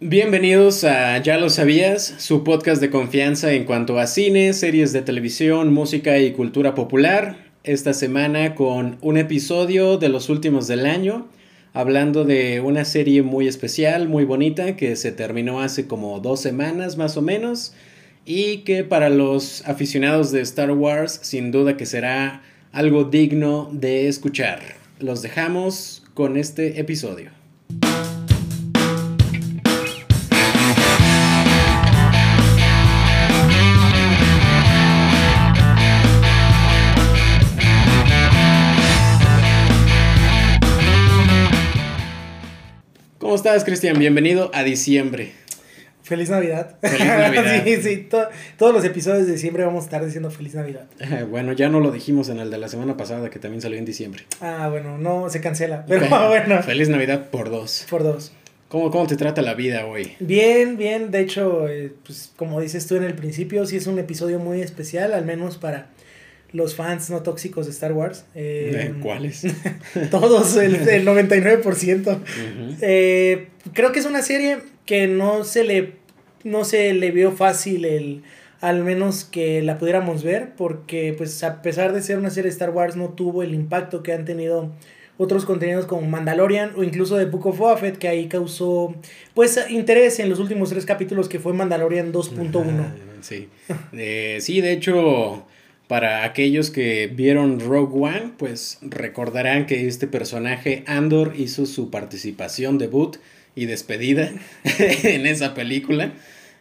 Bienvenidos a Ya lo sabías, su podcast de confianza en cuanto a cine, series de televisión, música y cultura popular. Esta semana con un episodio de los últimos del año, hablando de una serie muy especial, muy bonita, que se terminó hace como dos semanas más o menos, y que para los aficionados de Star Wars sin duda que será algo digno de escuchar. Los dejamos con este episodio. ¿Cómo estás, Cristian? Bienvenido a diciembre. Feliz Navidad. Feliz Navidad. sí, sí, todos los episodios de diciembre vamos a estar diciendo Feliz Navidad. bueno, ya no lo dijimos en el de la semana pasada, que también salió en diciembre. Ah, bueno, no, se cancela. Pero bueno. Feliz Navidad por dos. Por dos. ¿Cómo, ¿Cómo te trata la vida hoy? Bien, bien. De hecho, eh, pues como dices tú en el principio, sí es un episodio muy especial, al menos para los fans no tóxicos de Star Wars. Eh, ¿Cuáles? todos, el, el 99%. eh, creo que es una serie que no se le, no se le vio fácil el al menos que la pudiéramos ver, porque pues a pesar de ser una serie de Star Wars no tuvo el impacto que han tenido otros contenidos como Mandalorian o incluso de Book of Boba que ahí causó pues interés en los últimos tres capítulos que fue Mandalorian 2.1. Sí. Eh, sí, de hecho, para aquellos que vieron Rogue One, pues recordarán que este personaje Andor hizo su participación debut y despedida en esa película.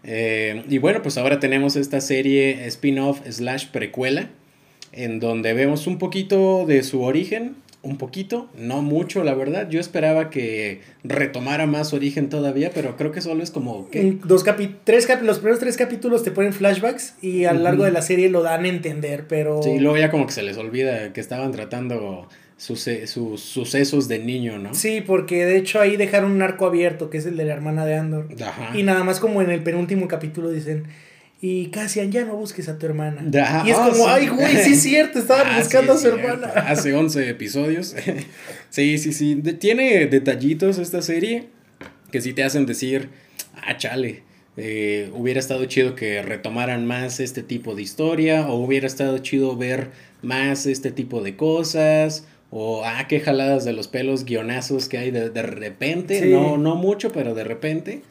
Eh, y bueno, pues ahora tenemos esta serie spin-off slash precuela, en donde vemos un poquito de su origen, un poquito, no mucho, la verdad. Yo esperaba que retomara más origen todavía, pero creo que solo es como que... Dos capi tres capi los primeros tres capítulos te ponen flashbacks y a lo largo de la serie lo dan a entender, pero... Sí, luego ya como que se les olvida que estaban tratando sus, sus sucesos de niño, ¿no? Sí, porque de hecho ahí dejaron un arco abierto, que es el de la hermana de Andor. Ajá. Y nada más como en el penúltimo capítulo dicen, y Cassian, ya no busques a tu hermana. Ajá. Y es Ah, como, sí. ay, güey, sí es cierto, estaban Ah, buscando sí, a su cierto. hermana. Hace 11 episodios. sí, sí, sí. De- tiene detallitos esta serie que sí te hacen decir, ah, chale. eh, hubiera estado chido que retomaran más este tipo de historia o hubiera estado chido ver más este tipo de cosas o ah qué jaladas de los pelos guionazos que hay de, de repente Sí. no no mucho pero de repente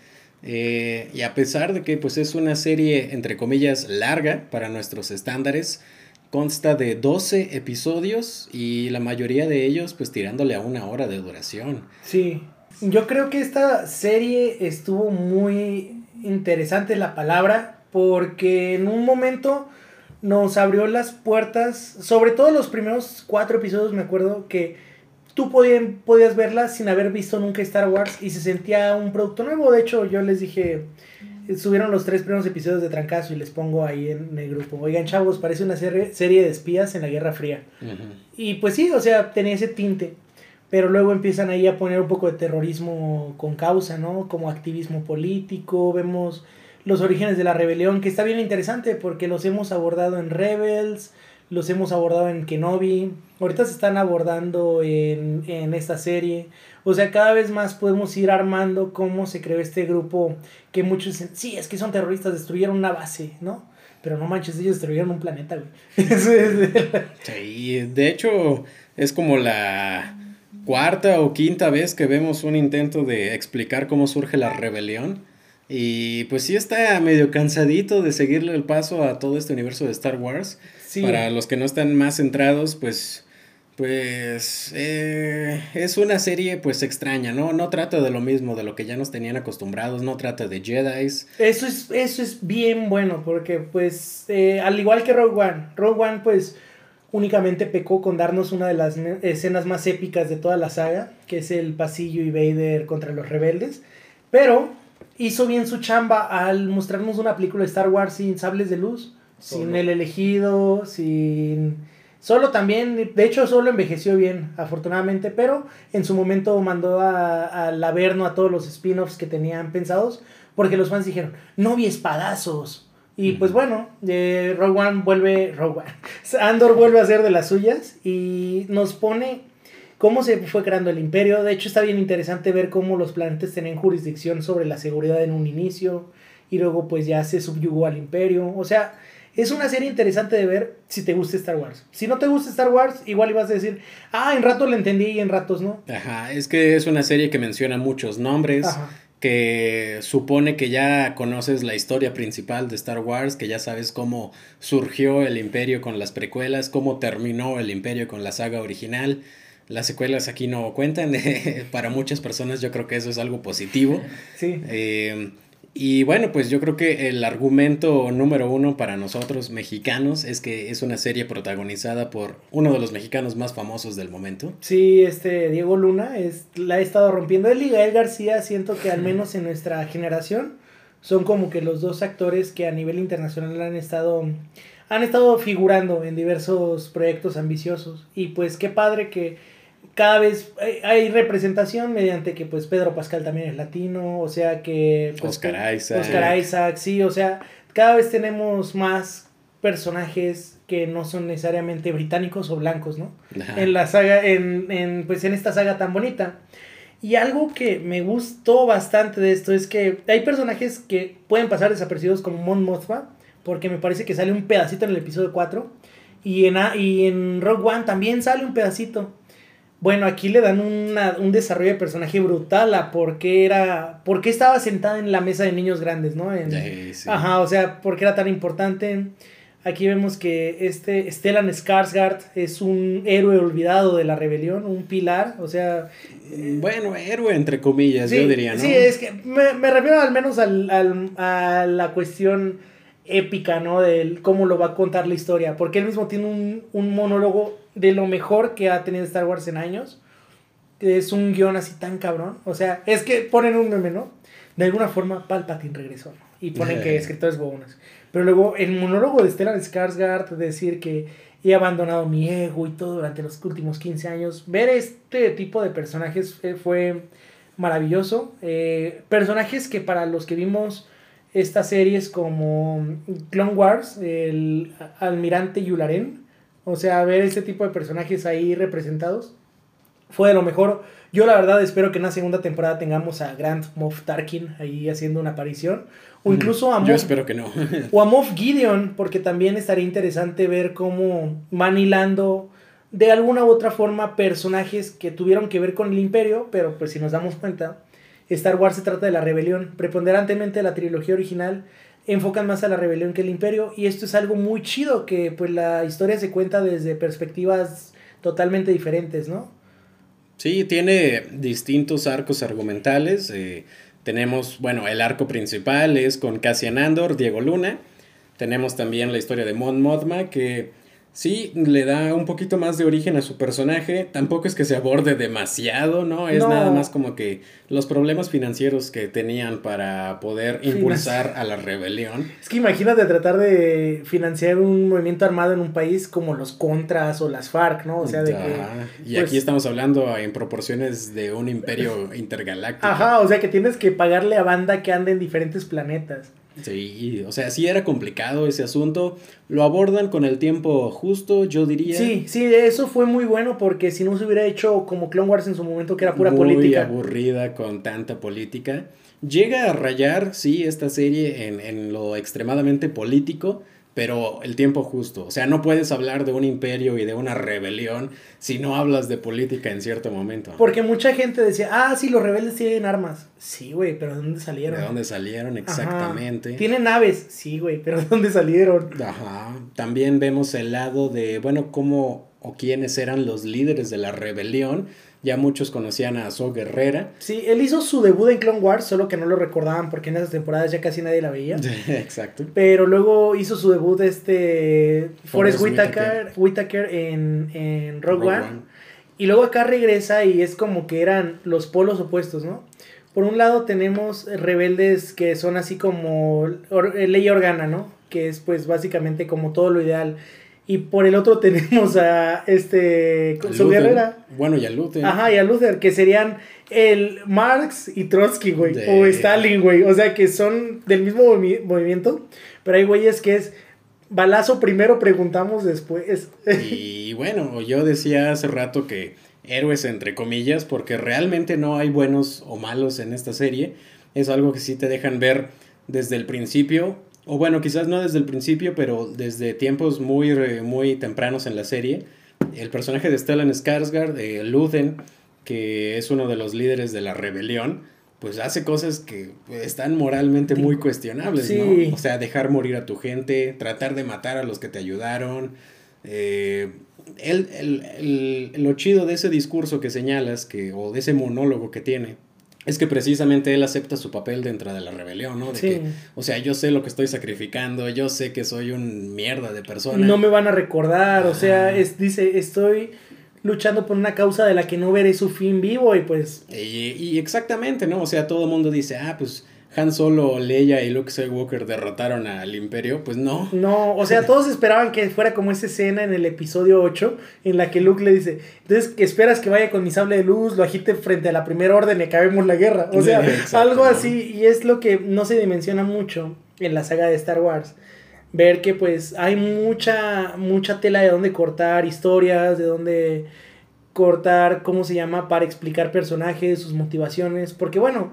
eh, y a pesar de que pues es una serie entre comillas larga para nuestros estándares consta de 12 episodios y la mayoría de ellos pues tirándole a una hora de duración. Sí, yo creo que esta serie estuvo muy interesante la palabra porque en un momento nos abrió las puertas, sobre todo los primeros cuatro episodios me acuerdo que tú podían, podías verlas sin haber visto nunca Star Wars y se sentía un producto nuevo, de hecho yo les dije, eh, subieron los tres primeros episodios de Trancazo y les pongo ahí en el grupo, oigan chavos, parece una serie, serie de espías en la Guerra Fría. Y pues sí, o sea, tenía ese tinte. Pero luego empiezan ahí a poner un poco de terrorismo con causa, ¿no? Como activismo político, vemos los orígenes de la rebelión, que está bien interesante porque los hemos abordado en Rebels, los hemos abordado en Kenobi, ahorita se están abordando en, en esta serie. O sea, cada vez más podemos ir armando cómo se creó este grupo que muchos dicen, sí, es que son terroristas, destruyeron una base, ¿no? Pero no manches, ellos destruyeron un planeta, güey. Sí, de hecho es como la cuarta o quinta vez que vemos un intento de explicar cómo surge la rebelión. Y pues sí está medio cansadito de seguirle el paso a todo este universo de Star Wars. Sí. Para los que no están más centrados, pues pues eh, es una serie pues extraña, ¿no? No trata de lo mismo, de lo que ya nos tenían acostumbrados, no trata de Jedis. Eso es, eso es bien bueno, porque pues eh, al igual que Rogue One, Rogue One pues únicamente pecó con darnos una de las escenas más épicas de toda la saga, que es el pasillo y Vader contra los rebeldes, pero hizo bien su chamba al mostrarnos una película de Star Wars sin sables de luz, sin Solo. el elegido, sin... Solo también, de hecho solo envejeció bien, afortunadamente, pero en su momento mandó a- al averno a todos los spin-offs que tenían pensados, porque los fans dijeron, no vi espadazos. Y pues bueno, eh, Rogue One vuelve, Rogue One, Andor vuelve a ser de las suyas y nos pone cómo se fue creando el imperio. De hecho, está bien interesante ver cómo los planetas tenían jurisdicción sobre la seguridad en un inicio y luego pues ya se subyugó al imperio. O sea, es una serie interesante de ver si te gusta Star Wars. Si no te gusta Star Wars, igual ibas a decir, ah, en ratos lo entendí y en ratos no. Ajá, es que es una serie que menciona muchos nombres. que supone que ya conoces la historia principal de Star Wars, que ya sabes cómo surgió el imperio con las precuelas, cómo terminó el imperio con la saga original. Las secuelas aquí no cuentan, para muchas personas yo creo que eso es algo positivo. Sí. Eh, y bueno, pues yo creo que el argumento número uno para nosotros mexicanos es que es una serie protagonizada por uno de los mexicanos más famosos del momento. Sí, este Diego Luna es, la ha estado rompiendo. Él y Gael García siento que al menos en nuestra generación son como que los dos actores que a nivel internacional han estado, han estado figurando en diversos proyectos ambiciosos. Y pues qué padre que cada vez hay, representación mediante que pues Pedro Pascal también es latino, o sea que... Pues, Oscar Isaac. Oscar Isaac, sí, o sea, cada vez tenemos más personajes que no son necesariamente británicos o blancos, ¿no? En la saga, en, en, pues en esta saga tan bonita. Y algo que me gustó bastante de esto es que hay personajes que pueden pasar desapercibidos como Mon Mothma, porque me parece que sale un pedacito en el episodio 4, y en, y en Rogue One también sale un pedacito. Bueno, aquí le dan un desarrollo de personaje brutal a por qué era, por qué estaba sentada en la mesa de niños grandes, ¿no? Ajá, o sea, por qué era tan importante. Aquí vemos que este Stellan Skarsgård es un héroe olvidado de la rebelión, un pilar, o sea... Mm, bueno, héroe entre comillas, yo diría, ¿no? Sí, es que me, me refiero al menos al, al, a la cuestión épica, ¿no? De cómo lo va a contar la historia, porque él mismo tiene un, un monólogo de lo mejor que ha tenido Star Wars en años. Es un guion así tan cabrón. O sea, es que ponen un meme, ¿no? De alguna forma Palpatine regresó, ¿no? Y ponen que escritores buenos. Pero luego el monólogo de Stellan Skarsgård decir que he abandonado mi ego y todo durante los últimos 15 años. Ver este tipo de personajes eh, fue maravilloso. Eh, personajes que para los que vimos estas series como Clone Wars, el almirante Yularen, o sea, ver ese tipo de personajes ahí representados fue de lo mejor. Yo la verdad espero que en la segunda temporada tengamos a Grant Moff Tarkin ahí haciendo una aparición. O incluso a Moff... Yo espero que no. o a Moff Gideon, porque también estaría interesante ver cómo van hilando de alguna u otra forma personajes que tuvieron que ver con el imperio, pero pues si nos damos cuenta, Star Wars se trata de la rebelión. Preponderantemente la trilogía original enfocan más a la rebelión que el imperio y esto es algo muy chido que pues la historia se cuenta desde perspectivas totalmente diferentes, ¿no? Sí, tiene distintos arcos argumentales. Eh, tenemos, bueno, el arco principal es con Cassian Andor, Diego Luna. Tenemos también la historia de Mon Mothma, que Sí, le da un poquito más de origen a su personaje. Tampoco es que se aborde demasiado, ¿no? Es nada más como que los problemas financieros que tenían para poder impulsar a la rebelión. Es que imagínate tratar de financiar un movimiento armado en un país como los Contras o las FARC, ¿no? O sea, de que. Y pues aquí estamos hablando en proporciones de un imperio intergaláctico. Ajá, o sea que tienes que pagarle a banda que anda en diferentes planetas. Sí, o sea, sí era complicado ese asunto. Lo abordan con el tiempo justo, yo diría. Sí, sí, eso fue muy bueno porque si no se hubiera hecho como Clone Wars en su momento, que era pura política. Muy aburrida con tanta política. Llega a rayar, sí, esta serie en, en lo extremadamente político, pero el tiempo justo. O sea, no puedes hablar de un imperio y de una rebelión si no hablas de política en cierto momento. Porque mucha gente decía, ah, sí, los rebeldes tienen armas. Sí, güey, pero ¿de dónde salieron? ¿De dónde salieron? Exactamente. Tienen naves. Sí, güey, pero ¿de dónde salieron? Ajá. También vemos el lado de, bueno, cómo o quiénes eran los líderes de la rebelión ya muchos conocían a So Guerrera. Sí, él hizo su debut en Clone Wars, solo que no lo recordaban porque en esas temporadas ya casi nadie la veía. Exacto. Pero luego hizo su debut este Forrest, Whitaker, Whitaker, en, en Rogue, One. Y luego acá regresa y es como que eran los polos opuestos, ¿no? Por un lado tenemos rebeldes que son así como Ley Organa, ¿no? Que es pues básicamente como todo lo ideal y por el otro tenemos a este su guerrera. Bueno, y a Luther. Ajá, y a Luther, que serían el Marx y Trotsky, güey. O Stalin, güey. O sea, que son del mismo movimiento. Pero hay güeyes que es balazo primero, preguntamos después. y bueno, yo decía hace rato que héroes entre comillas, porque realmente no hay buenos o malos en esta serie. Es algo que sí te dejan ver desde el principio, o bueno, quizás no desde el principio, pero desde tiempos muy, muy tempranos en la serie. El personaje de Stellan Skarsgård, de Luthen, que es uno de los líderes de la rebelión, pues hace cosas que están moralmente muy cuestionables, ¿no? O sea, dejar morir a tu gente, tratar de matar a los que te ayudaron. Eh, el, el, el, lo chido de ese discurso que señalas, que, o de ese monólogo que tiene, es que precisamente él acepta su papel dentro de la rebelión, ¿no? De que, o sea, yo sé lo que estoy sacrificando, yo sé que soy un mierda de persona. No me van a recordar, o sea, es, dice, estoy luchando por una causa de la que no veré su fin vivo y pues... Y, exactamente, ¿no? O sea, todo el mundo dice, ah, pues Han Solo, Leia y Luke Skywalker derrotaron al Imperio, pues no. No, o sea, todos esperaban que fuera como esa escena en el episodio 8 en la que Luke le dice, entonces, esperas que vaya con mi sable de luz, lo agite frente a la primera orden y acabemos la guerra? O sea, algo así, y es lo que no se dimensiona mucho en la saga de Star Wars ver que pues hay mucha, mucha tela de dónde cortar historias, de dónde cortar, ¿cómo se llama? Para explicar personajes, sus motivaciones, porque bueno,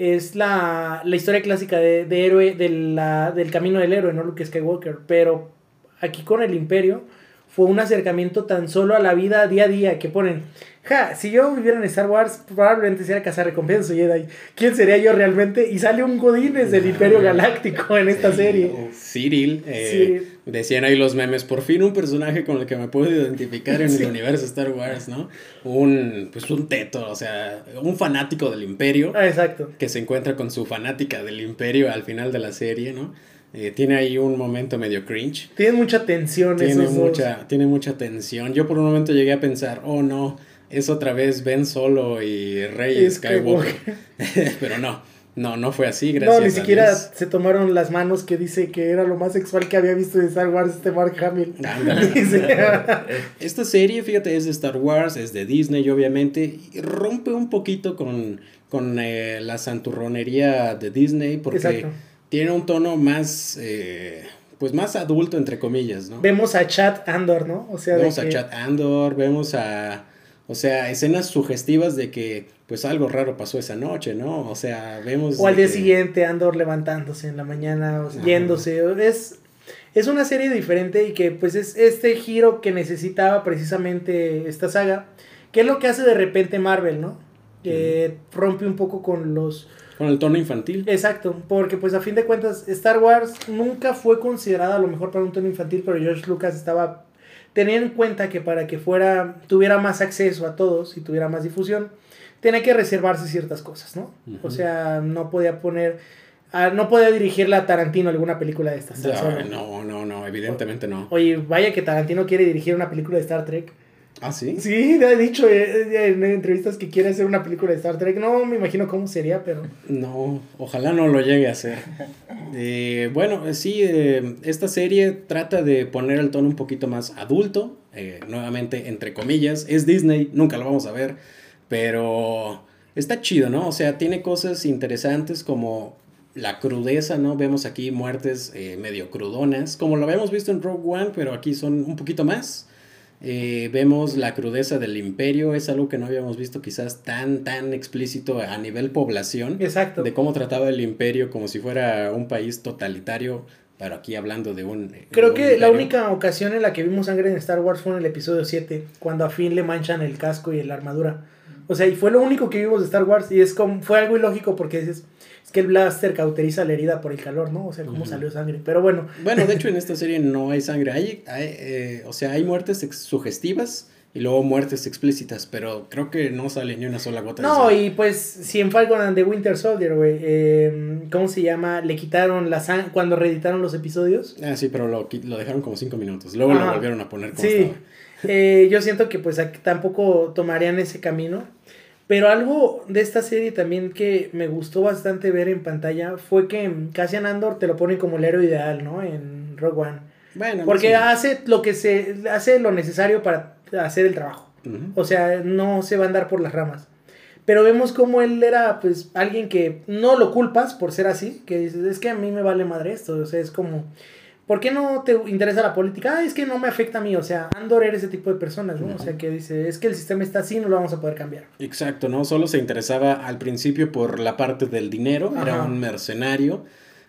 es la, la historia clásica de, de héroe, de la, del camino del héroe, ¿no? Luke Skywalker, pero aquí con el imperio fue un acercamiento tan solo a la vida día a día que ponen, ja, si yo viviera en Star Wars, probablemente sería cazar recompensas Jedi. ¿Quién sería yo realmente? Y sale un Godínez del Imperio Galáctico en esta serie. Cyril, eh, decían ahí los memes, por fin un personaje con el que me puedo identificar en el universo Star Wars, ¿no? Un, pues un teto, o sea, un fanático del Imperio. Ah, exacto. Que se encuentra con su fanática del Imperio al final de la serie, ¿no? Eh, tiene ahí un momento medio cringe. Tiene mucha tensión. Tiene mucha, tiene mucha tensión. Yo por un momento llegué a pensar, oh no, es otra vez Ben Solo y Rey Skywalker. Pero no, no, no fue así, gracias. No, ni siquiera se tomaron las manos que dice que era lo más sexual que había visto de Star Wars este Mark Hamill. Esta serie, fíjate, es de Star Wars, es de Disney, obviamente, y rompe un poquito con, con eh, la santurronería de Disney, porque... Exacto tiene un tono más, eh, pues más adulto, entre comillas, ¿no? Vemos a Chad Andor, ¿no? O sea, vemos a Chad Andor, vemos a, o sea, escenas sugestivas de que, pues algo raro pasó esa noche, ¿no? O sea, vemos... O al día siguiente Andor levantándose en la mañana, yéndose, es... Es una serie diferente y que pues es este giro que necesitaba precisamente esta saga, que es lo que hace de repente Marvel, ¿no? Que rompe un poco con los con el tono infantil. Exacto, porque pues a fin de cuentas Star Wars nunca fue considerada a lo mejor para un tono infantil, pero George Lucas estaba teniendo en cuenta que para que fuera tuviera más acceso a todos y tuviera más difusión, tenía que reservarse ciertas cosas, ¿no? O sea, no podía poner ah, no podía dirigirle a Tarantino alguna película de estas. No, no, no, evidentemente no. Oye, vaya que Tarantino quiere dirigir una película de Star Trek. ¿Ah, sí? Sí, he dicho eh, en entrevistas que quiere hacer una película de Star Trek. No me imagino cómo sería, pero. No, ojalá no lo llegue a hacer. Eh, bueno, eh, sí, esta serie trata de poner el tono un poquito más adulto. nuevamente, entre comillas. Es Disney, nunca lo vamos a ver. Pero está chido, ¿no? O sea, tiene cosas interesantes como la crudeza, ¿no? Vemos aquí muertes medio crudonas, como lo habíamos visto en Rogue One, pero aquí son un poquito más. Eh, vemos la crudeza del imperio, es algo que no habíamos visto quizás tan, tan explícito a nivel población. Exacto. De cómo trataba el imperio como si fuera un país totalitario, pero aquí hablando de un... Creo que la única ocasión en la que vimos sangre en Star Wars fue en el episodio 7, cuando a Finn le manchan el casco y la armadura. O sea, y fue lo único que vimos de Star Wars y es como, fue algo ilógico porque dices, es que el blaster cauteriza la herida por el calor, ¿no? O sea, cómo salió sangre. Pero bueno. Bueno, de hecho en esta serie no hay sangre. Hay, eh, o sea, hay muertes sugestivas y luego muertes explícitas, pero creo que no sale ni una sola gota no, de sangre. No, y pues si en Falcon and the Winter Soldier, güey, eh, ¿cómo se llama? Le quitaron la sangre cuando reeditaron los episodios. Ah, sí, pero lo, lo dejaron como cinco minutos. Luego lo volvieron a poner como Sí. Eh, yo siento que pues tampoco tomarían ese camino. Pero algo de esta serie también que me gustó bastante ver en pantalla fue que Cassian Andor te lo pone como el héroe ideal, ¿no? En Rogue One. Bueno, porque hace lo que se hace lo necesario para hacer el trabajo. O sea, no se va a andar por las ramas. Pero vemos como él era pues alguien que no lo culpas por ser así, que dices, es que a mí me vale madre esto, o sea, es como ¿por qué no te interesa la política? Ah, es que no me afecta a mí, o sea, Andor era ese tipo de personas, ¿no? O sea, que dice, es que el sistema está así, no lo vamos a poder cambiar. Exacto, ¿no? Solo se interesaba al principio por la parte del dinero, era un mercenario.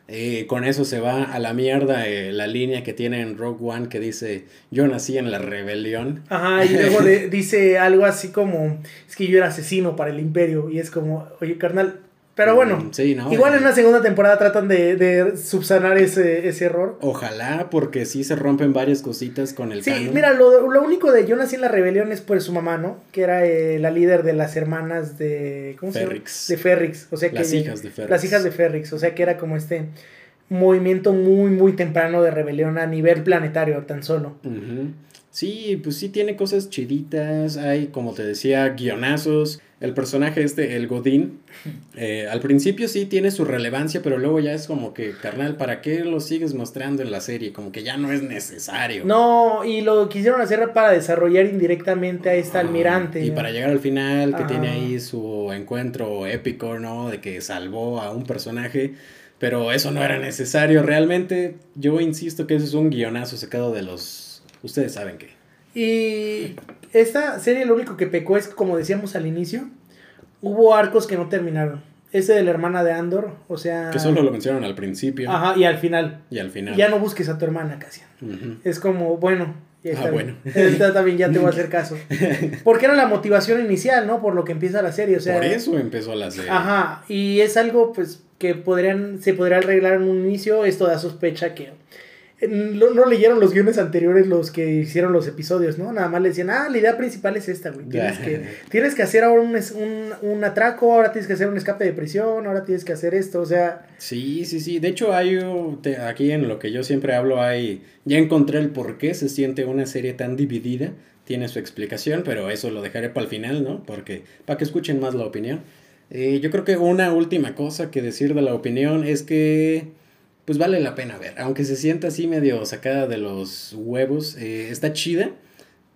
Eh, con eso se va a la mierda eh, la línea que tiene en Rogue One que dice, yo nací en la rebelión. Ajá, y luego de- dice algo así como, es que yo era asesino para el imperio, y es como, oye, carnal, pero bueno, Mm, sí, ¿no? igual en una segunda temporada tratan de, de subsanar ese, ese error. Ojalá, porque sí se rompen varias cositas con el Sí, canon. mira, lo, lo único de Yo nací en la rebelión es por su mamá, ¿no? Que era eh, la líder de las hermanas de... ¿Cómo se Ferrix. llama? De Ferrix. O sea que, Las hijas de Ferrix. Las hijas de Ferrix. O sea que era como este movimiento muy, muy temprano de rebelión a nivel planetario tan solo. Sí, pues sí tiene cosas chiditas, hay, como te decía, guionazos. El personaje este, el Godín, eh, al principio sí tiene su relevancia, pero luego ya es como que, carnal, ¿para qué lo sigues mostrando en la serie? Como que ya no es necesario. No, y lo quisieron hacer para desarrollar indirectamente a esta Ajá. almirante. Y para llegar al final, que tiene ahí su encuentro épico, ¿no? De que salvó a un personaje, pero eso no era necesario. Realmente, yo insisto que eso es un guionazo sacado de los... Ustedes saben qué. Y esta serie lo único que pecó es, como decíamos al inicio, hubo arcos que no terminaron. Ese de la hermana de Andor, o sea... Que solo lo mencionaron al principio Ajá, y al final. y al final. Ya no busques a tu hermana, Cassian. Es como, bueno, está Ah, bien. bueno. Está también, ya te voy a hacer caso. Porque era la motivación inicial, ¿no? Por lo que empieza la serie, o sea... Por eso empezó la serie. Ajá, y es algo, pues, que podrían, se podría arreglar en un inicio. Esto da sospecha que... No, no leyeron los guiones anteriores los que hicieron los episodios, ¿no? Nada más le decían, ah, la idea principal es esta, güey. Tienes que, tienes que hacer ahora un, un, un atraco, ahora tienes que hacer un escape de prisión, ahora tienes que hacer esto, o sea... Sí, sí, sí. De hecho, hay te- aquí en lo que yo siempre hablo, hay. Ya encontré el por qué se siente una serie tan dividida. Tiene su explicación, pero eso lo dejaré para el final, ¿no? Porque para que escuchen más la opinión. Eh, yo creo que una última cosa que decir de la opinión es que. Pues vale la pena ver. Aunque se sienta así medio sacada de los huevos, eh, está chida.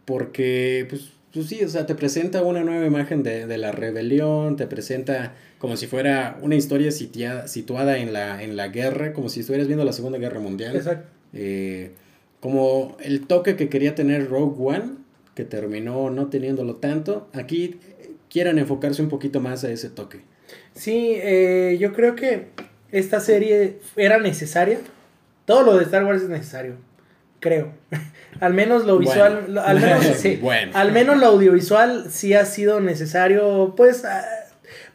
Porque, pues, pues sí, o sea, te presenta una nueva imagen de, de la rebelión, te presenta como si fuera una historia sitia- situada en la, en la guerra, como si estuvieras viendo la Segunda Guerra Mundial. Exacto. Eh, como el toque que quería tener Rogue One, que terminó no teniéndolo tanto, aquí eh, quieran enfocarse un poquito más a ese toque. Sí, eh, yo creo que esta serie era necesaria. Todo lo de Star Wars es necesario, creo. al menos lo visual, Bueno. al menos sí, Bueno. al menos lo audiovisual sí ha sido necesario, pues ah,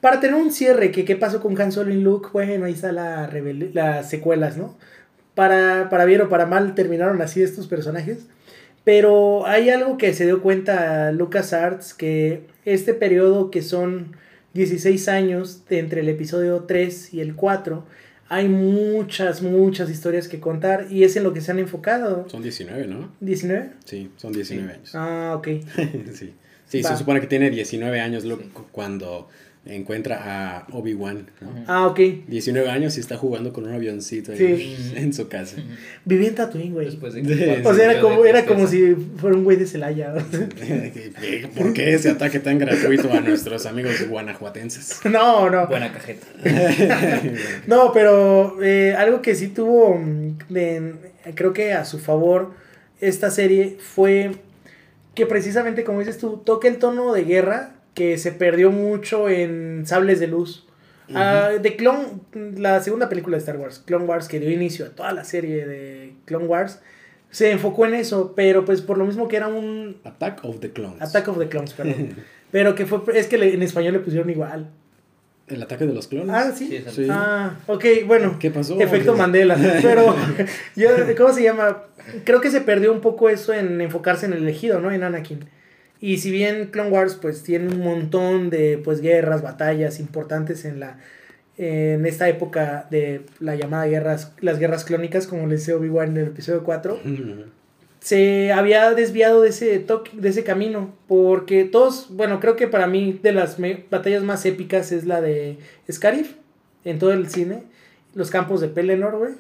para tener un cierre, que qué pasó con Han Solo y Luke, bueno, ahí está la las secuelas, ¿no? Para, para bien o para mal terminaron así estos personajes. Pero hay algo que se dio cuenta Lucas Arts, que este periodo que son 16 años entre el episodio 3 y el 4, hay muchas, muchas historias que contar y es en lo que se han enfocado. Son 19, ¿no? ¿19? Sí, son 19 años. Ah, ok. sí, sí Va. se supone que tiene 19 años Luke cuando encuentra a Obi-Wan. ¿no? Ah, ok. 19 años y está jugando con un avioncito ahí Sí. en su casa. Viví en Tatooine, güey. Después de De- que O sea, era como, era como si fuera un güey de Celaya. ¿Por qué ese ataque tan gratuito a nuestros amigos guanajuatenses? no, no. Buena cajeta. No, pero eh, algo que sí tuvo, mm, creo que a su favor, esta serie fue que precisamente, como dices tú, toca el tono de guerra que se perdió mucho en Sables de Luz. Ah, de Clone, la segunda película de Star Wars, Clone Wars, que dio inicio a toda la serie de Clone Wars, se enfocó en eso, pero pues por lo mismo que era un Attack of the Clones. Attack of the Clones, perdón. pero que fue, es que le- en español le pusieron igual. El ataque de los clones. Ah, sí. Sí, es Sí. Ah, ok, bueno. ¿Qué pasó? Efecto Mandela. Pero, yo, ¿cómo se llama? Creo que se perdió un poco eso en enfocarse en el elegido, ¿no? En Anakin. Y si bien Clone Wars, pues, tiene un montón de, pues, guerras, batallas importantes en la... En esta época de la llamada guerras, las guerras clónicas, como le decía Obi-Wan en el episodio 4, Ujú. se había desviado de ese toque, de ese camino, porque todos, bueno, creo que para mí de las batallas más épicas es la de Scarif en todo el cine, los campos de Pelennor, güey.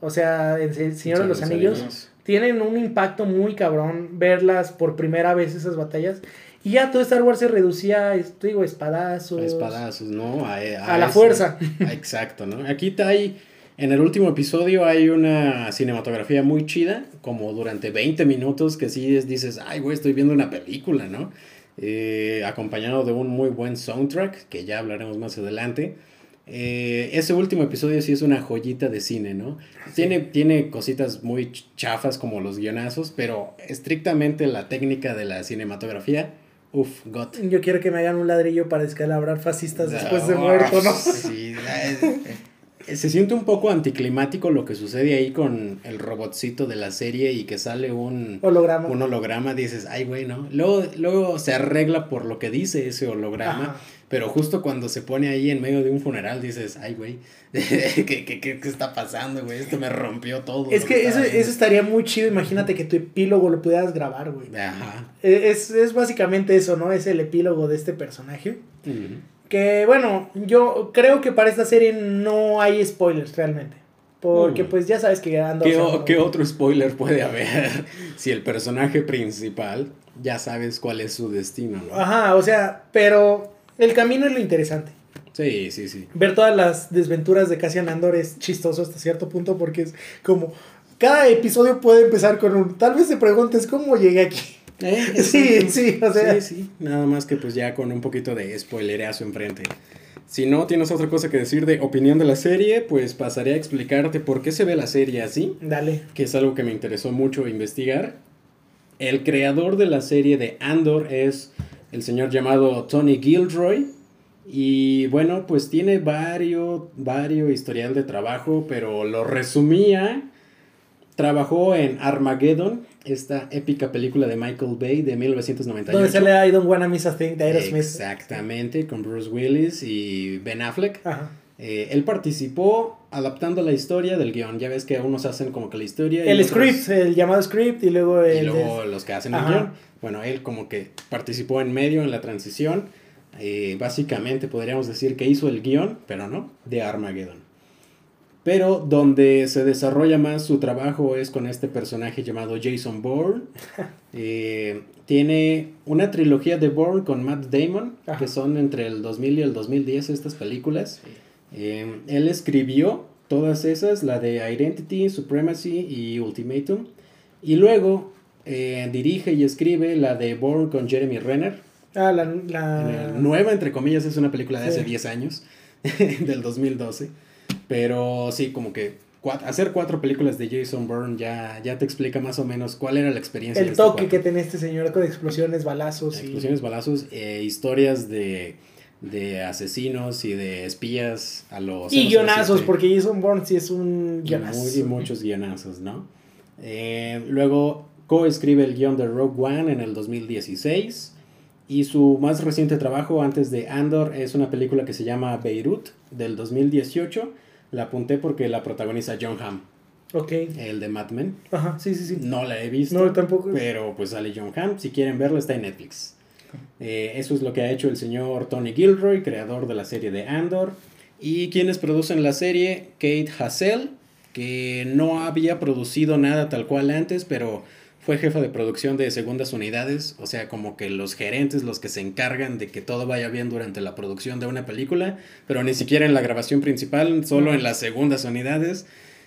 O sea, en El Señor de los Anillos tienen un impacto muy cabrón verlas por primera vez esas batallas. Y ya todo Star Wars se reducía, es- te digo, espadazos. A espadazos, ¿no? A, A la fuerza. Ah, Exacto, ¿no? Aquí hay En el último episodio hay una cinematografía muy chida, como durante 20 minutos que sí dices, ay, güey, estoy viendo una película, ¿no? Eh, acompañado de un muy buen soundtrack, que ya hablaremos más adelante. Eh, ese último episodio sí es una joyita de cine, ¿no? Tiene, tiene cositas muy chafas como los guionazos, pero estrictamente la técnica de la cinematografía, uff, got. Yo quiero que me hagan un ladrillo para descalabrar fascistas después de muerto, ¿no? Sí, se siente un poco anticlimático lo que sucede ahí con el robotcito de la serie y que sale un holograma. Un holograma, dices, ay, güey, ¿no? Luego, luego se arregla por lo que dice ese holograma, pero justo cuando se pone ahí en medio de un funeral dices, ay, güey, ¿qué, qué, qué, está pasando, güey? Esto me rompió todo. Es que, eso, eso, estaría muy chido, imagínate que tu epílogo lo pudieras grabar, güey. Ajá. E, es, es, básicamente eso, ¿no? Es el epílogo de este personaje. Que bueno, yo creo que para esta serie no hay spoilers realmente. Porque mm. pues ya sabes que ¿Qué, ¿Qué, otro spoiler puede haber? si el personaje principal ya sabes cuál es su destino, ¿no? Ajá, o sea, pero el camino es lo interesante. Sí, sí, sí. Ver todas las desventuras de Cassian Andor es chistoso hasta cierto punto porque es como... Cada episodio puede empezar con un... Tal vez te preguntes cómo llegué aquí. ¿Eh? Sí, sí, o sea. Sí, sí. Nada más que pues ya con un poquito de spoilerazo enfrente. Si no tienes otra cosa que decir de opinión de la serie, pues pasaré a explicarte por qué se ve la serie así. Dale. Que es algo que me interesó mucho investigar. El creador de la serie de Andor es el señor llamado Tony Gilroy. Y bueno, pues tiene varios, varios historial de trabajo, pero lo resumía. Trabajó en Armageddon, esta épica película de Michael Bay de 1998. Donde sale I Don't Wanna Miss a Thing de Aerosmith. Exactamente, con Bruce Willis y Ben Affleck. Ajá. Eh, él participó adaptando la historia del guion. Ya ves que unos hacen como que la historia. El script, el llamado script y luego el. Y luego los que hacen el guion. Bueno, él como que participó en medio en la transición. Eh, básicamente podríamos decir que hizo el guion, pero no, de Armageddon. Pero donde se desarrolla más su trabajo es con este personaje llamado Jason Bourne. Eh, tiene una trilogía de Bourne con Matt Damon, que son entre el 2000 y el 2010 estas películas. Eh, él escribió todas esas, la de Identity, Supremacy y Ultimatum. Y luego eh, dirige y escribe la de Bourne con Jeremy Renner. Ah, la, la... nueva, entre comillas, es una película de hace 10 años, del 2012. Pero sí, como que hacer cuatro películas de Jason Bourne ya, ya te explica más o menos cuál era la experiencia. El este toque que tenía este señor con explosiones, balazos. Explosiones, balazos, eh, historias de, asesinos y de espías a los... Y guionazos, porque Jason Bourne sí es un guionazo. Y muchos guionazos, ¿no? Eh, luego co-escribe el guion de Rogue One en el 2016. Y su más reciente trabajo antes de Andor es una película que se llama Beirut del 2018 la apunté porque la protagoniza John Hamm. Ok. El de Mad Men. Ajá, sí, sí, sí. No la he visto. No, tampoco. Pero pues sale John Hamm. Si quieren verla, está en Netflix. Eh, eso es lo que ha hecho el señor Tony Gilroy, creador de la serie de Andor. Y quienes producen la serie, Kate Hassel, que no había producido nada tal cual antes, pero fue jefa de producción de segundas unidades, o sea, como que los gerentes, los que se encargan de que todo vaya bien durante la producción de una película, pero ni siquiera en la grabación principal, solo en las segundas unidades.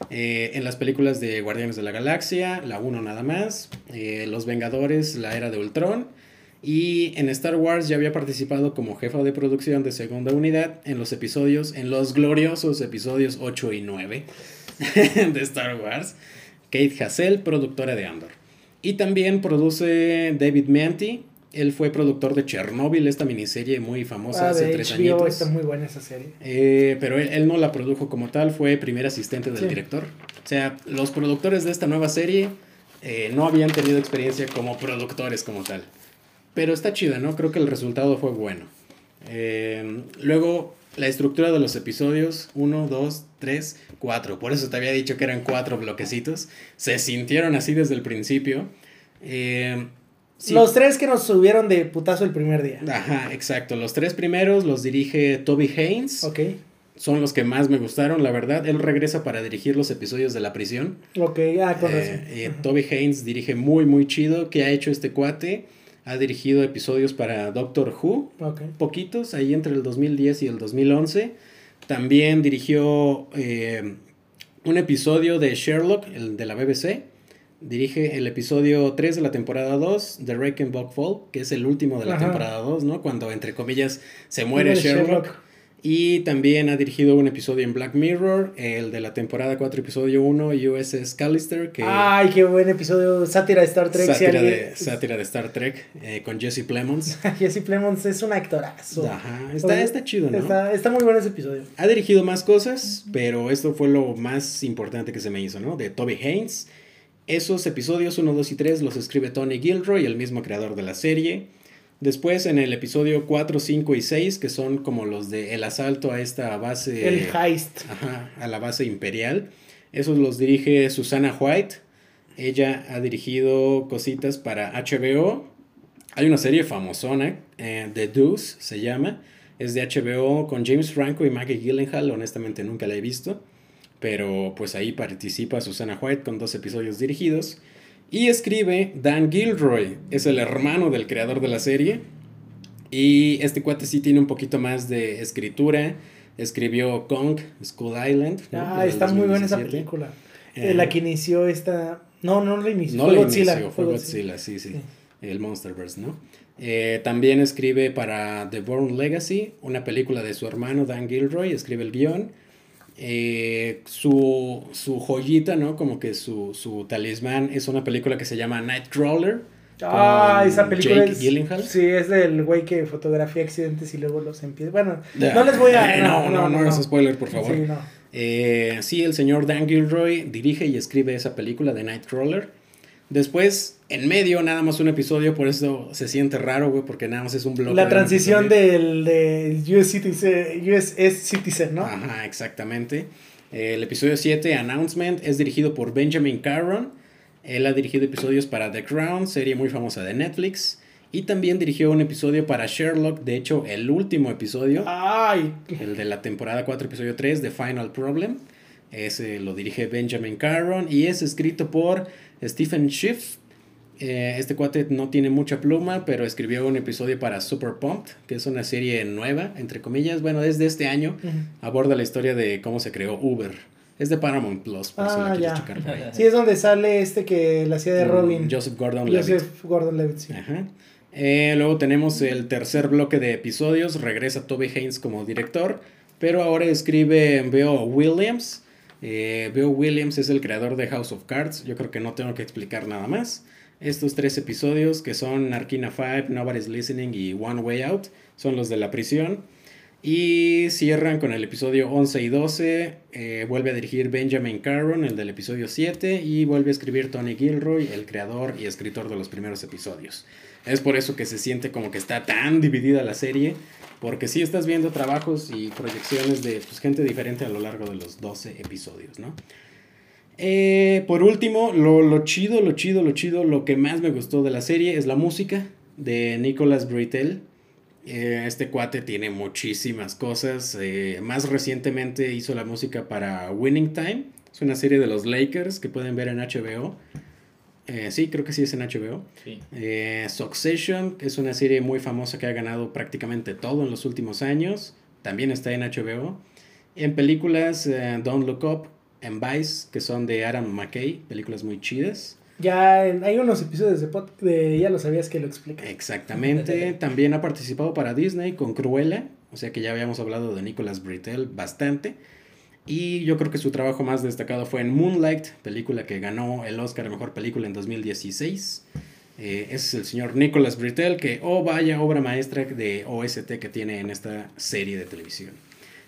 Eh, en las películas de Guardianes de la Galaxia, la 1 nada más, eh, Los Vengadores, la era de Ultron, y en Star Wars ya había participado como jefa de producción de segunda unidad en los episodios, en los gloriosos episodios 8 y 9 de Star Wars. Kate Hassel, productora de Andor. Y también produce David Manty. Él fue productor de Chernobyl, esta miniserie muy famosa ah, hace tres años. Está muy buena esa serie. Eh, pero él, no la produjo como tal, fue primer asistente del director. O sea, los productores de esta nueva serie eh, no habían tenido experiencia como productores como tal. Pero está chida, ¿no? Creo que el resultado fue bueno. Eh, luego, la estructura de los episodios, 1, 2, 3, 4. Por eso te había dicho que eran cuatro bloquecitos. Se sintieron así desde el principio. Eh, los tres que nos subieron de putazo el primer día. Ajá, exacto. Los tres primeros los dirige Toby Haynes. Ok. Son los que más me gustaron, la verdad. Él regresa para dirigir los episodios de la prisión. Ok, ah, con eh, eh, Toby Haynes dirige muy, muy chido. ¿Qué ha hecho este cuate? Ha dirigido episodios para Doctor Who, poquitos, ahí entre el 2010 y el 2011. También dirigió eh, un episodio de Sherlock, el de la BBC. Dirige el episodio 3 de la temporada 2 de Reichenbach Fall, que es el último de la temporada 2, ¿no? Cuando, entre comillas, se muere Sherlock. Y también ha dirigido un episodio en Black Mirror, el de la temporada 4, episodio 1, USS Callister. Que Ay, qué buen episodio, sátira de Star Trek. Sátira, de, sátira de Star Trek eh, con Jesse Plemons. Jesse Plemons es un actorazo. Ajá, está, está chido, ¿no? Está, está, muy bueno ese episodio. Ha dirigido más cosas, pero esto fue lo más importante que se me hizo, ¿no? De Toby Haynes. Esos episodios 1, 2 y 3 los escribe Tony Gilroy, el mismo creador de la serie. Después en el episodio 4, 5 y 6, que son como los de el asalto a esta base. El heist. Ajá, a la base imperial. Esos los dirige Susana White. Ella ha dirigido cositas para HBO. Hay una serie famosona, eh, The Deuce se llama. Es de HBO con James Franco y Maggie Gyllenhaal. Honestamente nunca la he visto. Pero pues ahí participa Susana White con dos episodios dirigidos. Y escribe Dan Gilroy, es el hermano del creador de la serie. Y este cuate sí tiene un poquito más de escritura. Escribió Kong, School Island. Ah, está muy buena esa película. Eh, la que inició esta. No, no la inició. No fue Godzilla. Inició, fue Godzilla, sí, sí, El Monsterverse, ¿no? Eh, también escribe para The Born Legacy, una película de su hermano Dan Gilroy. Escribe el guion. Eh, su, su, joyita, ¿no? Como que su, su, talismán es una película que se llama Nightcrawler. Ah, esa película es, Sí, es del güey que fotografía accidentes y luego los empieza. Bueno, no les voy a... no, no, no, no, es spoiler, por favor. Sí, eh, sí, el señor Dan Gilroy dirige y escribe esa película de Nightcrawler. Después, en medio, nada más un episodio, por eso se siente raro, güey, porque nada más es un blog. La transición del de US Citizen, Citizen, ¿no? Ajá, exactamente. El episodio 7, Announcement, es dirigido por Benjamin Caron. Él ha dirigido episodios para The Crown, serie muy famosa de Netflix. Y también dirigió un episodio para Sherlock, de hecho, el último episodio. ¡Ay! El de la temporada 4, episodio 3, The Final Problem. Ese lo dirige Benjamin Caron y es escrito por Stephen Schiff. Eh, este cuate no tiene mucha pluma, pero escribió un episodio para Super Pumped, que es una serie nueva, entre comillas. Bueno, es de este año. Aborda la historia de cómo se creó Uber. Es de Paramount Plus, por si la ah, quieres checar Sí, es donde sale este que la hacía de mm, Robin. Joseph Gordon-Levitt. Joseph Gordon-Levitt, sí. Eh, luego tenemos el tercer bloque de episodios. Regresa Toby Haynes como director, pero ahora escribe Veo Williams. Eh, Bill Williams es el creador de House of Cards. Yo creo que no tengo que explicar nada más. Estos tres episodios, que son Arkina 5, Nobody's Listening y One Way Out, son los de la prisión. Y cierran con el episodio 11 y 12. Eh, vuelve a dirigir Benjamin Caron, el del episodio 7. Y vuelve a escribir Tony Gilroy, el creador y escritor de los primeros episodios. Es por eso que se siente como que está tan dividida la serie. Porque sí estás viendo trabajos y proyecciones de pues, gente diferente a lo largo de los 12 episodios, ¿no? Eh, por último, lo, lo, chido, lo chido, lo chido, lo que más me gustó de la serie es la música de Nicolas Britell. Eh, este cuate tiene muchísimas cosas. Eh, más recientemente hizo la música para Winning Time. Es una serie de los Lakers que pueden ver en HBO. Sí, creo que sí es en HBO. Succession, que es una serie muy famosa que ha ganado prácticamente todo en los últimos años. También está en HBO. En películas, Don't Look Up, en Vice, que son de Adam McKay, películas muy chidas. Ya hay unos episodios de, de Ya lo sabías que lo explica. Exactamente. También ha participado para Disney con Cruella, o sea que ya habíamos hablado de Nicholas Britell bastante. Y yo creo que su trabajo más destacado fue en Moonlight, película que ganó el Oscar a Mejor Película en 2016. Eh, es el señor Nicholas Britell, que, oh vaya obra maestra de OST que tiene en esta serie de televisión.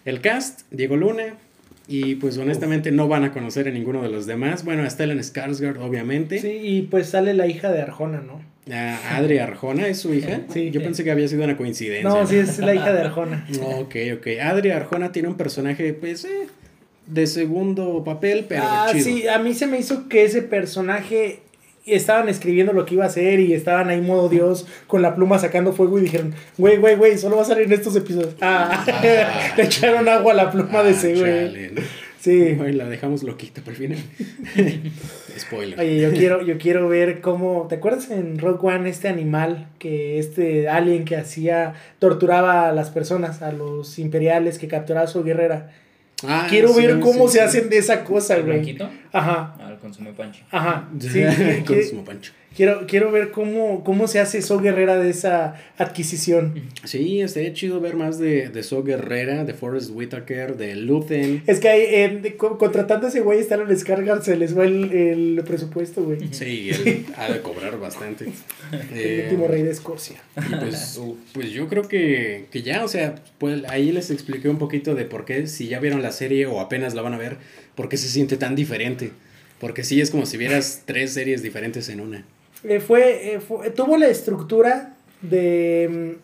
El cast, Diego Luna, y pues honestamente no van a conocer a ninguno de los demás. Bueno, a Stellan Skarsgård, obviamente. Sí, y pues sale la hija de Arjona, ¿no? Adri Arjona es su hija. Sí. Yo pensé que había sido una coincidencia. No, sí, es la hija de Arjona. ok, ok. Adri Arjona tiene un personaje, pues, eh, de segundo papel, pero ah, Sí, a mí se me hizo que ese personaje estaban escribiendo lo que iba a hacer y estaban ahí modo Dios con la pluma sacando fuego y dijeron, güey, güey, güey, solo va a salir en estos episodios. Ah, le echaron agua a la pluma de ese güey. Sí. la dejamos loquita por fin. Spoiler. Oye, yo quiero, yo quiero ver cómo. ¿Te acuerdas en Rock One este animal que este alien que hacía, torturaba a las personas, a los imperiales que capturaba a su guerrera? Ah, quiero ver cómo se hacen de esa cosa, güey. Ajá. Al consume pancho. Ajá. Sí, consume pancho. Quiero, quiero ver cómo, cómo se hace So Guerrera de esa adquisición. Sí, estaría chido ver más de, de So Guerrera, de Forrest Whitaker, de Luthen. Es que hay, eh, contratando a ese güey, están en descarga, se les va el, el presupuesto, güey. Sí, él ha de cobrar bastante. el último rey de Escocia. Y pues, pues yo creo que, que ya, o sea, pues ahí les expliqué un poquito de por qué, si ya vieron la serie o apenas la van a ver, por qué se siente tan diferente. Porque sí, es como si vieras tres series diferentes en una. Eh, fue, eh, fue, tuvo la estructura de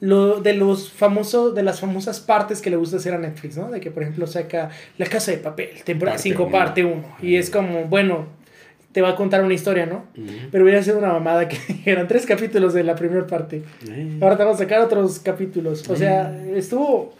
mm, lo, de los famosos, de las famosas partes que le gusta hacer a Netflix, ¿no? De que, por ejemplo, saca La Casa de Papel, temporada 5, parte 1. Y es como, bueno, te va a contar una historia, ¿no? Pero hubiera sido una mamada que eran tres capítulos de la primera parte. Ahora te vamos a sacar otros capítulos. O sea, estuvo...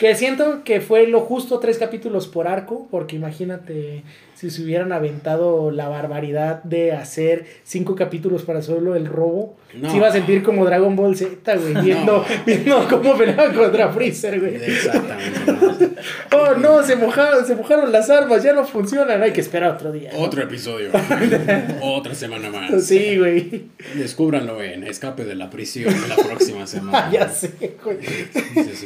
Que siento que fue lo justo tres capítulos por arco, porque imagínate si se hubieran aventado la barbaridad de hacer cinco capítulos para solo el robo. No. Se iba a sentir como Dragon Ball Z, güey, viendo, viendo cómo peleaba contra Freezer, güey. Exactamente. oh, no, se mojaron, se mojaron las armas, ya no funcionan, hay que esperar otro día. Otro episodio. Otra semana más. Sí, güey. Descúbranlo en Escape de la prisión la próxima semana. ya sé, güey.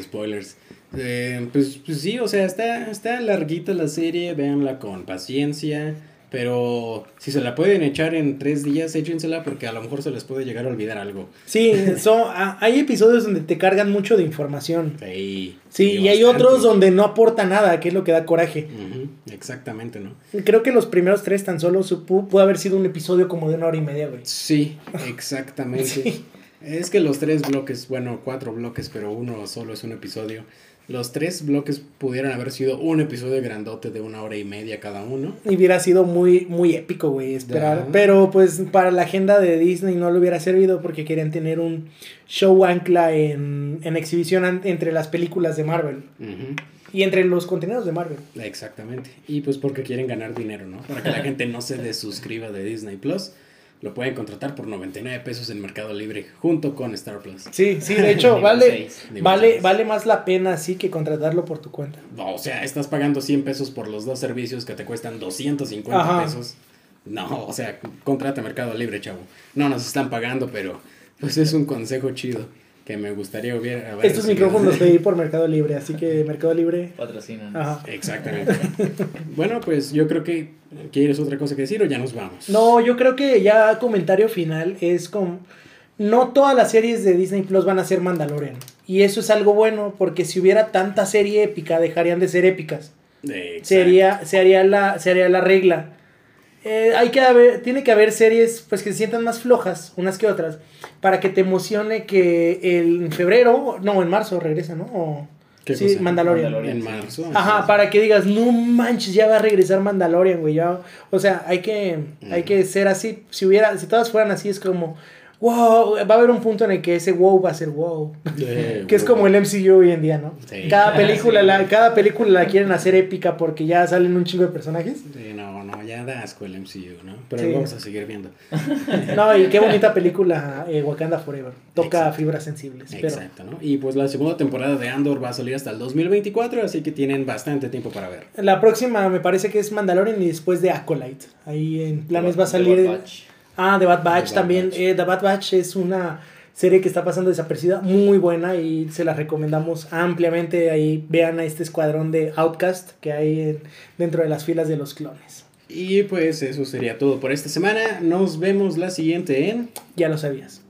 spoilers. Eh, pues, pues, sí, o sea, está, está larguita la serie, véanla con paciencia. Pero si se la pueden echar en tres días, échensela porque a lo mejor se les puede llegar a olvidar algo. Sí, son, hay episodios donde te cargan mucho de información. Sí, sí y hay otros donde no aporta nada, que es lo que da coraje. exactamente, ¿no? Creo que los primeros tres tan solo pudo haber sido un episodio como de una hora y media, güey. Sí, exactamente. Es que los tres bloques, bueno, cuatro bloques, pero uno solo es un episodio los tres bloques pudieran haber sido un episodio grandote de una hora y media cada uno. Y hubiera sido muy, muy épico, güey, esperar. Pero pues para la agenda de Disney no le hubiera servido porque querían tener un show ancla en, exhibición entre las películas de Marvel. Y entre los contenidos de Marvel. Exactamente. Y pues porque quieren ganar dinero, ¿no? Para que la gente no se desuscriba de Disney Plus lo pueden contratar por 99 pesos en Mercado Libre junto con Star Plus. Sí, sí, de hecho vale, vale, vale más la pena así que contratarlo por tu cuenta. No, o sea, estás pagando 100 pesos por los dos servicios que te cuestan 250 pesos. No, o sea, contrata Mercado Libre, chavo. No nos están pagando, pero pues es un consejo chido que me gustaría hubiera. Estos micrófonos los pedí por Mercado Libre, así que Mercado Libre. Patrocina. Exactamente. bueno, pues yo creo que. ¿Quieres otra cosa que decir o ya nos vamos? No, yo creo que ya comentario final es como. No todas las series de Disney Plus van a ser Mandalorian. Y eso es algo bueno, porque si hubiera tanta serie épica, dejarían de ser épicas. Sería, se, haría la, se haría la regla. Eh, hay que haber, tiene que haber series pues que se sientan más flojas unas que otras para que te emocione que en febrero, no, en marzo regresa, ¿no? sí, Mandalorian. En marzo. Ajá, para que digas, no manches, ya va a regresar Mandalorian, güey. Ya. O sea, hay que, hay que ser así. Si hubiera, si todas fueran así, es como, wow, va a haber un punto en el que ese wow va a ser wow. que es como el MCU hoy en día, ¿no? Cada película, la, cada película la quieren hacer épica porque ya salen un chingo de personajes. Sí, no, no, ya da asco el MCU, ¿no? Pero vamos a seguir viendo. no, y qué bonita película eh, Wakanda Forever. Toca fibras sensibles. Exacto, ¿no? Y pues la segunda temporada de Andor va a salir hasta el 2024, así que tienen bastante tiempo para ver. La próxima me parece que es Mandalorian y después de Acolyte. Ahí en planes va a salir... Ah, The Bad Batch también. Eh, The Bad Batch es una serie que está pasando desapercibida, muy buena y se la recomendamos ampliamente. Ahí vean a este escuadrón de Outcast que hay dentro de las filas de los clones. Y pues eso sería todo por esta semana. Nos vemos la siguiente en... Ya lo sabías.